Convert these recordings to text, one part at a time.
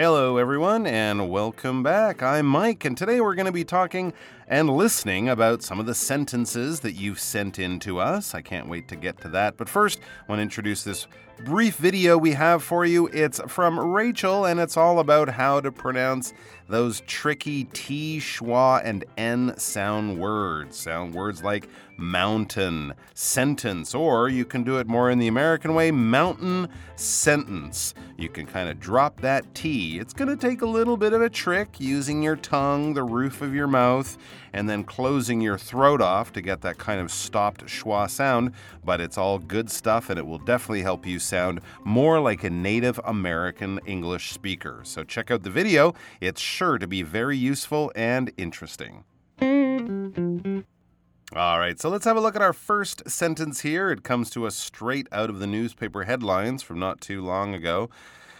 Hello, everyone, and welcome back. I'm Mike, and today we're going to be talking and listening about some of the sentences that you've sent in to us. I can't wait to get to that. But first, I want to introduce this brief video we have for you. It's from Rachel, and it's all about how to pronounce those tricky T, schwa, and N sound words. Sound words like mountain, sentence, or you can do it more in the American way mountain sentence. You can kind of drop that T. It's going to take a little bit of a trick using your tongue, the roof of your mouth, and then closing your throat off to get that kind of stopped schwa sound, but it's all good stuff and it will definitely help you sound more like a native American English speaker. So check out the video, it's sure to be very useful and interesting. All right, so let's have a look at our first sentence here. It comes to us straight out of the newspaper headlines from not too long ago.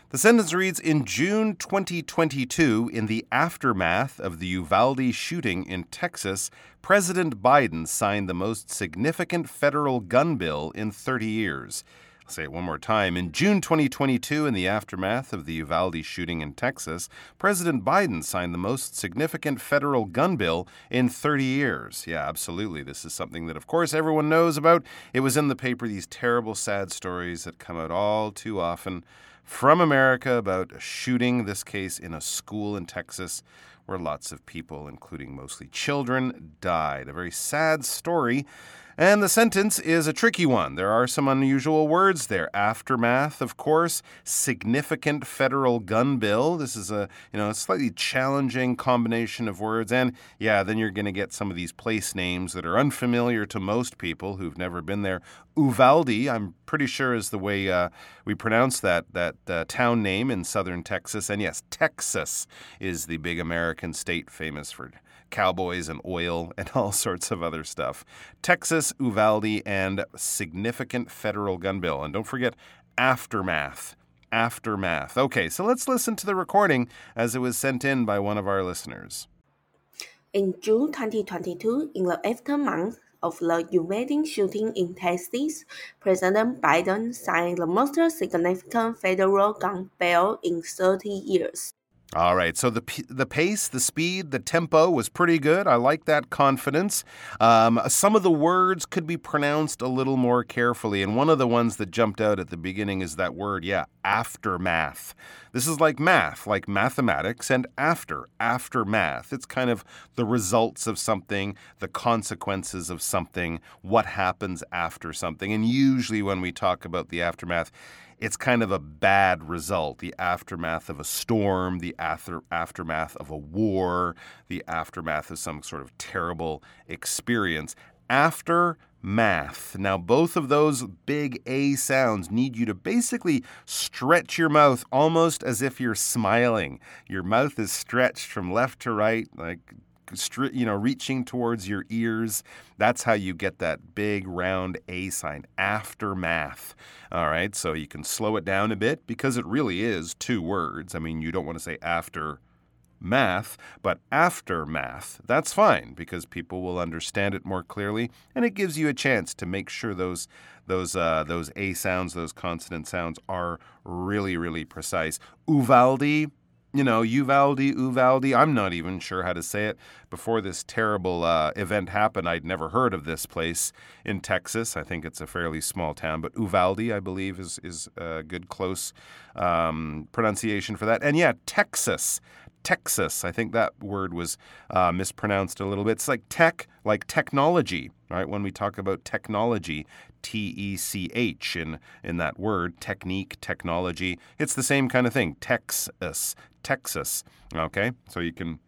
The sentence reads In June 2022, in the aftermath of the Uvalde shooting in Texas, President Biden signed the most significant federal gun bill in 30 years. I'll say it one more time. In June 2022, in the aftermath of the Uvalde shooting in Texas, President Biden signed the most significant federal gun bill in 30 years. Yeah, absolutely. This is something that, of course, everyone knows about. It was in the paper, these terrible, sad stories that come out all too often from America about a shooting, this case in a school in Texas, where lots of people, including mostly children, died. A very sad story. And the sentence is a tricky one. There are some unusual words there. Aftermath, of course, significant federal gun bill. This is a, you know, a slightly challenging combination of words and yeah, then you're going to get some of these place names that are unfamiliar to most people who've never been there. Uvalde, I'm pretty sure is the way uh, we pronounce that that uh, town name in southern Texas. And yes, Texas is the big American state famous for cowboys and oil and all sorts of other stuff. Texas, Uvalde, and significant federal gun bill. And don't forget aftermath. Aftermath. Okay, so let's listen to the recording as it was sent in by one of our listeners. In June 2022, in the aftermath of the Uvalde shooting in Texas, President Biden signed the most significant federal gun bill in 30 years. All right. So the the pace, the speed, the tempo was pretty good. I like that confidence. Um, some of the words could be pronounced a little more carefully, and one of the ones that jumped out at the beginning is that word, yeah, aftermath. This is like math, like mathematics, and after, aftermath. It's kind of the results of something, the consequences of something, what happens after something. And usually when we talk about the aftermath, it's kind of a bad result the aftermath of a storm, the after, aftermath of a war, the aftermath of some sort of terrible experience. Aftermath. Now, both of those big A sounds need you to basically stretch your mouth almost as if you're smiling. Your mouth is stretched from left to right, like you know, reaching towards your ears. That's how you get that big round A sign, aftermath. All right, so you can slow it down a bit because it really is two words. I mean, you don't want to say after math, but aftermath. That's fine because people will understand it more clearly, and it gives you a chance to make sure those those uh, those a sounds, those consonant sounds are really really precise. Uvalde you know, Uvalde, Uvalde. I'm not even sure how to say it. Before this terrible uh, event happened, I'd never heard of this place in Texas. I think it's a fairly small town, but Uvalde, I believe, is is a good close um, pronunciation for that. And yeah, Texas. Texas. I think that word was uh, mispronounced a little bit. It's like tech, like technology, right? When we talk about technology, T E C H in, in that word, technique, technology, it's the same kind of thing. Texas, Texas. Okay, so you can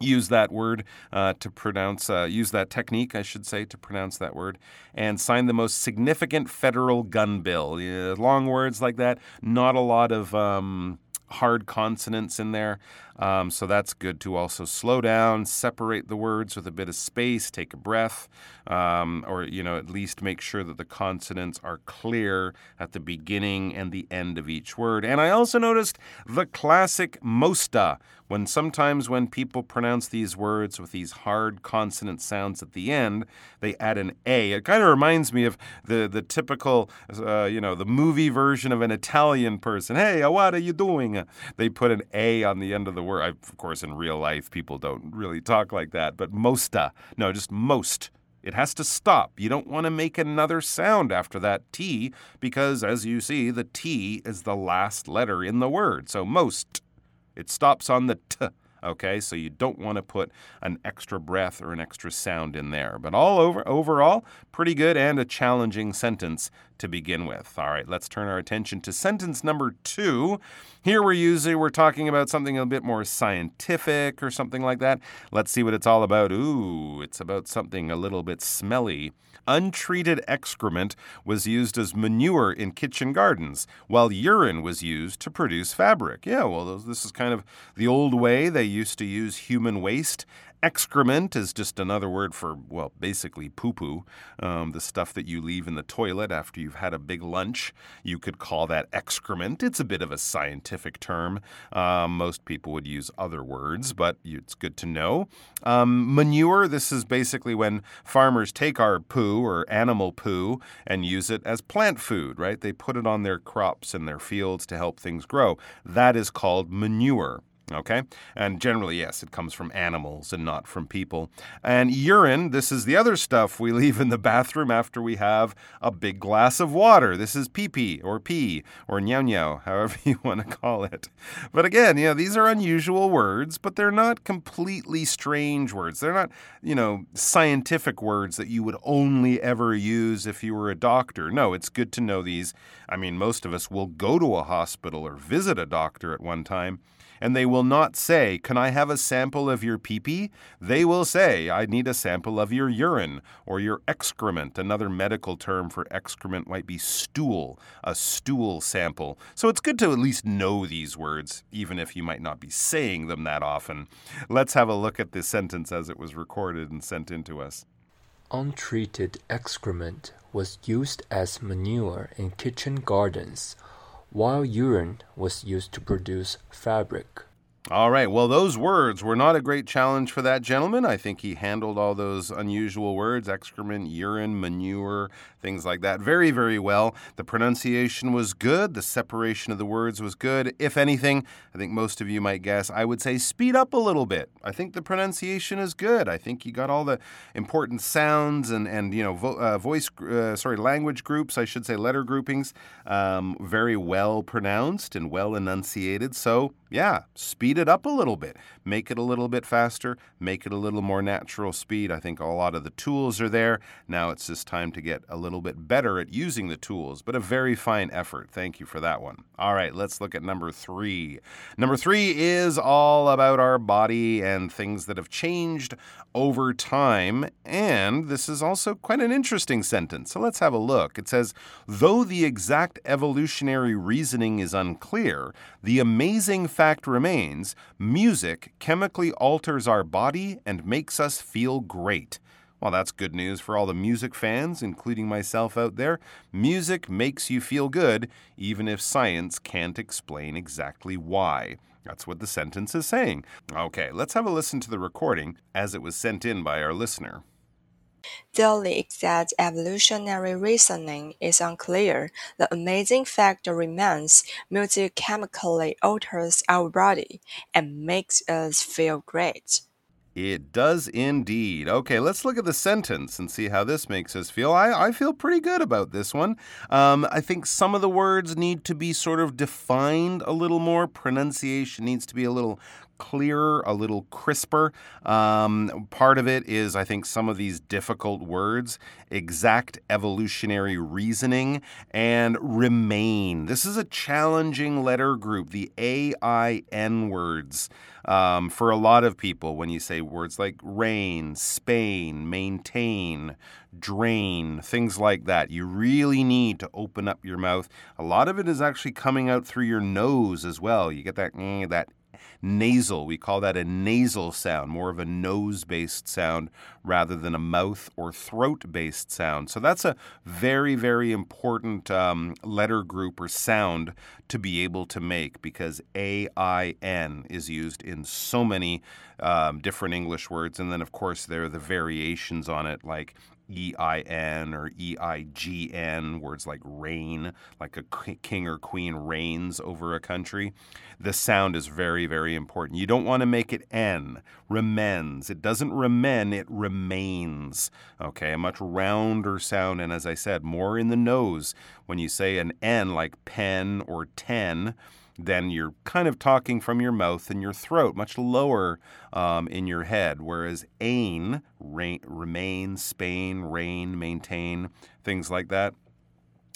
use that word uh, to pronounce, uh, use that technique, I should say, to pronounce that word, and sign the most significant federal gun bill. Yeah, long words like that, not a lot of. Um, hard consonants in there. Um, so that's good to also slow down, separate the words with a bit of space, take a breath, um, or, you know, at least make sure that the consonants are clear at the beginning and the end of each word. And I also noticed the classic mosta, when sometimes when people pronounce these words with these hard consonant sounds at the end, they add an A. It kind of reminds me of the, the typical, uh, you know, the movie version of an Italian person. Hey, what are you doing? They put an A on the end of the word. I, of course, in real life, people don't really talk like that, but mosta. No, just most. It has to stop. You don't want to make another sound after that T because, as you see, the T is the last letter in the word. So, most. It stops on the T. Okay, so you don't want to put an extra breath or an extra sound in there. But all over overall, pretty good and a challenging sentence to begin with. All right, let's turn our attention to sentence number two. Here we're usually we're talking about something a bit more scientific or something like that. Let's see what it's all about. Ooh, it's about something a little bit smelly. Untreated excrement was used as manure in kitchen gardens, while urine was used to produce fabric. Yeah, well, this is kind of the old way they used to use human waste Excrement is just another word for, well, basically poo poo, um, the stuff that you leave in the toilet after you've had a big lunch. You could call that excrement. It's a bit of a scientific term. Um, most people would use other words, but it's good to know. Um, manure, this is basically when farmers take our poo or animal poo and use it as plant food, right? They put it on their crops and their fields to help things grow. That is called manure. Okay? And generally, yes, it comes from animals and not from people. And urine, this is the other stuff we leave in the bathroom after we have a big glass of water. This is pee pee or pee or nyao nyao, however you want to call it. But again, you know, these are unusual words, but they're not completely strange words. They're not, you know, scientific words that you would only ever use if you were a doctor. No, it's good to know these. I mean, most of us will go to a hospital or visit a doctor at one time and they will not say, Can I have a sample of your pee pee? They will say, I need a sample of your urine or your excrement. Another medical term for excrement might be stool, a stool sample. So it's good to at least know these words, even if you might not be saying them that often. Let's have a look at this sentence as it was recorded and sent in to us. Untreated excrement was used as manure in kitchen gardens while urine was used to produce fabric. All right. Well, those words were not a great challenge for that gentleman. I think he handled all those unusual words excrement, urine, manure, things like that very, very well. The pronunciation was good. The separation of the words was good. If anything, I think most of you might guess, I would say speed up a little bit. I think the pronunciation is good. I think you got all the important sounds and, and you know, vo- uh, voice, uh, sorry, language groups, I should say letter groupings, um, very well pronounced and well enunciated. So, yeah, speed it up a little bit. Make it a little bit faster, make it a little more natural speed. I think a lot of the tools are there. Now it's just time to get a little bit better at using the tools, but a very fine effort. Thank you for that one. All right, let's look at number three. Number three is all about our body and things that have changed over time. And this is also quite an interesting sentence. So let's have a look. It says, though the exact evolutionary reasoning is unclear, the amazing fact remains music chemically alters our body and makes us feel great. Well, that's good news for all the music fans, including myself out there. Music makes you feel good, even if science can't explain exactly why. That's what the sentence is saying. Okay, let's have a listen to the recording as it was sent in by our listener. Though the exact evolutionary reasoning is unclear, the amazing fact remains music chemically alters our body and makes us feel great. It does indeed. Okay, let's look at the sentence and see how this makes us feel. I, I feel pretty good about this one. Um, I think some of the words need to be sort of defined a little more. Pronunciation needs to be a little clearer, a little crisper. Um, part of it is, I think, some of these difficult words, exact evolutionary reasoning, and remain. This is a challenging letter group, the A I N words. Um, for a lot of people, when you say words like rain, Spain, maintain, drain, things like that, you really need to open up your mouth. A lot of it is actually coming out through your nose as well. You get that, that nasal. We call that a nasal sound, more of a nose based sound rather than a mouth or throat based sound. So that's a very, very important um, letter group or sound to be able to make because A I N is used in so many um, different English words. And then, of course, there are the variations on it like EIN or EIGN, words like reign, like a king or queen reigns over a country. The sound is very, very important. You don't want to make it N, remens. It doesn't remen, it remains. Okay, a much rounder sound, and as I said, more in the nose. When you say an N like pen or ten, then you're kind of talking from your mouth and your throat, much lower um, in your head. Whereas ain, rain, remain, Spain, reign, maintain, things like that,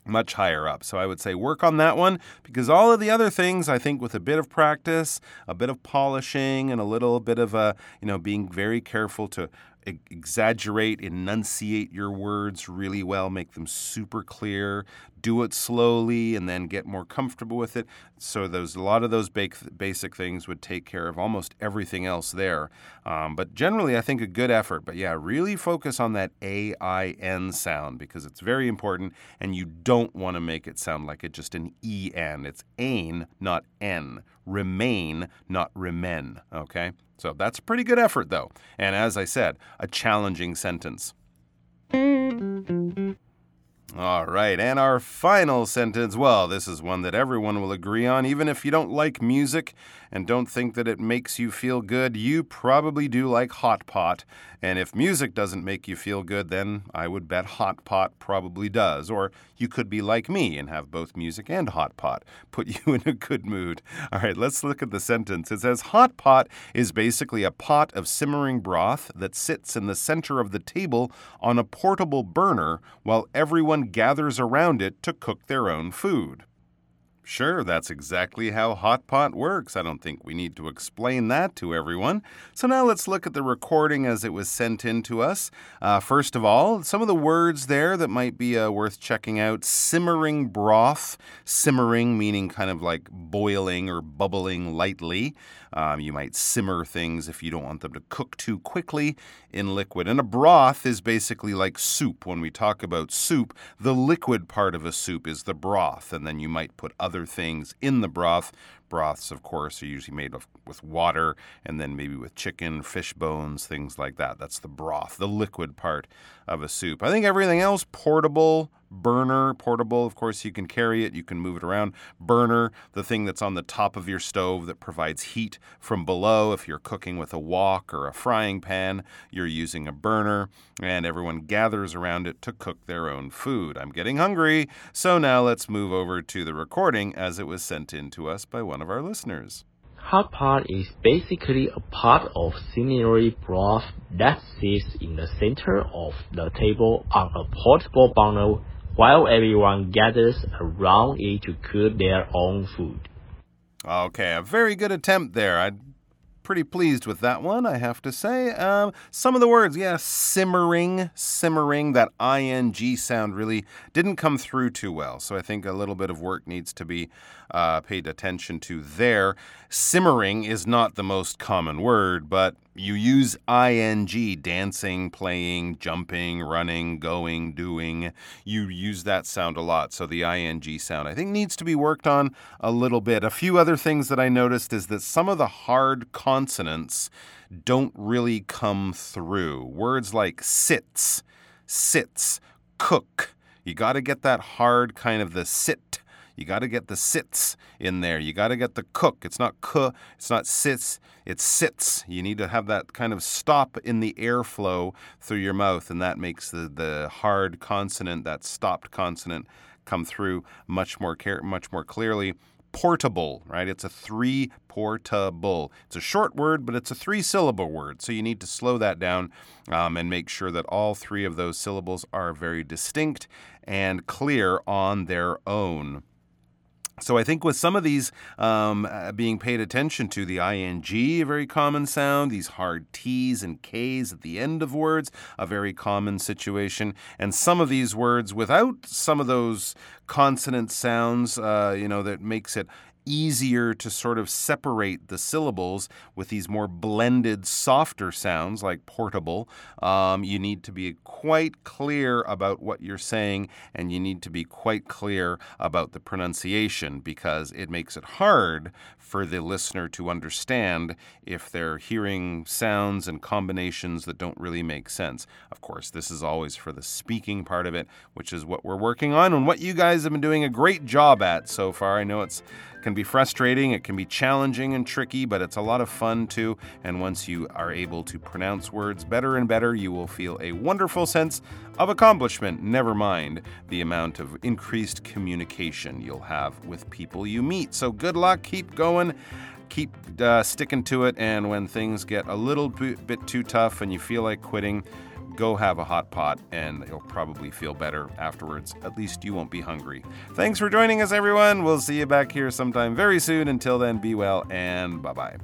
much higher up. So I would say work on that one because all of the other things, I think, with a bit of practice, a bit of polishing, and a little bit of a, you know, being very careful to exaggerate, enunciate your words really well, make them super clear, do it slowly, and then get more comfortable with it. So those a lot of those basic things would take care of almost everything else there. Um, but generally, I think a good effort. But yeah, really focus on that A I N sound because it's very important, and you don't want to make it sound like it just an E N. It's ain, not N. Remain, not remen. Okay. So that's a pretty good effort, though. And as I said, a challenging sentence. All right, and our final sentence. Well, this is one that everyone will agree on. Even if you don't like music and don't think that it makes you feel good, you probably do like hot pot. And if music doesn't make you feel good, then I would bet hot pot probably does. Or you could be like me and have both music and hot pot put you in a good mood. All right, let's look at the sentence. It says hot pot is basically a pot of simmering broth that sits in the center of the table on a portable burner while everyone gathers around it to cook their own food. Sure, that's exactly how Hot Pot works. I don't think we need to explain that to everyone. So now let's look at the recording as it was sent in to us. Uh, first of all, some of the words there that might be uh, worth checking out simmering broth, simmering meaning kind of like boiling or bubbling lightly. Um, you might simmer things if you don't want them to cook too quickly in liquid. And a broth is basically like soup. When we talk about soup, the liquid part of a soup is the broth, and then you might put other things in the broth. Broths, of course, are usually made of, with water and then maybe with chicken, fish bones, things like that. That's the broth, the liquid part of a soup. I think everything else, portable, burner, portable, of course, you can carry it, you can move it around. Burner, the thing that's on the top of your stove that provides heat from below. If you're cooking with a wok or a frying pan, you're using a burner, and everyone gathers around it to cook their own food. I'm getting hungry, so now let's move over to the recording as it was sent in to us by one of our listeners. Hot pot is basically a pot of simmering broth that sits in the center of the table on a portable burner while everyone gathers around it to cook their own food. Okay, a very good attempt there. I'm pretty pleased with that one, I have to say. Um, some of the words, yeah, simmering, simmering, that ing sound really didn't come through too well. So I think a little bit of work needs to be uh, paid attention to there. Simmering is not the most common word, but you use ing, dancing, playing, jumping, running, going, doing. You use that sound a lot. So the ing sound, I think, needs to be worked on a little bit. A few other things that I noticed is that some of the hard consonants don't really come through. Words like sits, sits, cook. You got to get that hard kind of the sit you got to get the sits in there. You got to get the cook. It's not ku, it's not sits, it's sits. You need to have that kind of stop in the airflow through your mouth, and that makes the, the hard consonant, that stopped consonant, come through much more care, much more clearly portable, right? It's a three portable. It's a short word, but it's a three syllable word. So you need to slow that down um, and make sure that all three of those syllables are very distinct and clear on their own. So I think with some of these um, uh, being paid attention to, the ing, a very common sound, these hard T's and K's at the end of words, a very common situation, and some of these words without some of those consonant sounds, uh, you know, that makes it easier to sort of separate the syllables with these more blended, softer sounds like portable. Um, you need to be quite clear about what you're saying and you need to be quite clear about the pronunciation because it makes it hard for the listener to understand if they're hearing sounds and combinations that don't really make sense. Of course, this is always for the speaking part of it, which is what we're working on and what you guys have been doing a great job at so far. I know it's can be frustrating, it can be challenging and tricky, but it's a lot of fun too. And once you are able to pronounce words better and better, you will feel a wonderful sense of accomplishment. Never mind the amount of increased communication you'll have with people you meet. So good luck, keep going keep uh, sticking to it. And when things get a little bit too tough and you feel like quitting, go have a hot pot and you'll probably feel better afterwards. At least you won't be hungry. Thanks for joining us, everyone. We'll see you back here sometime very soon. Until then, be well and bye bye.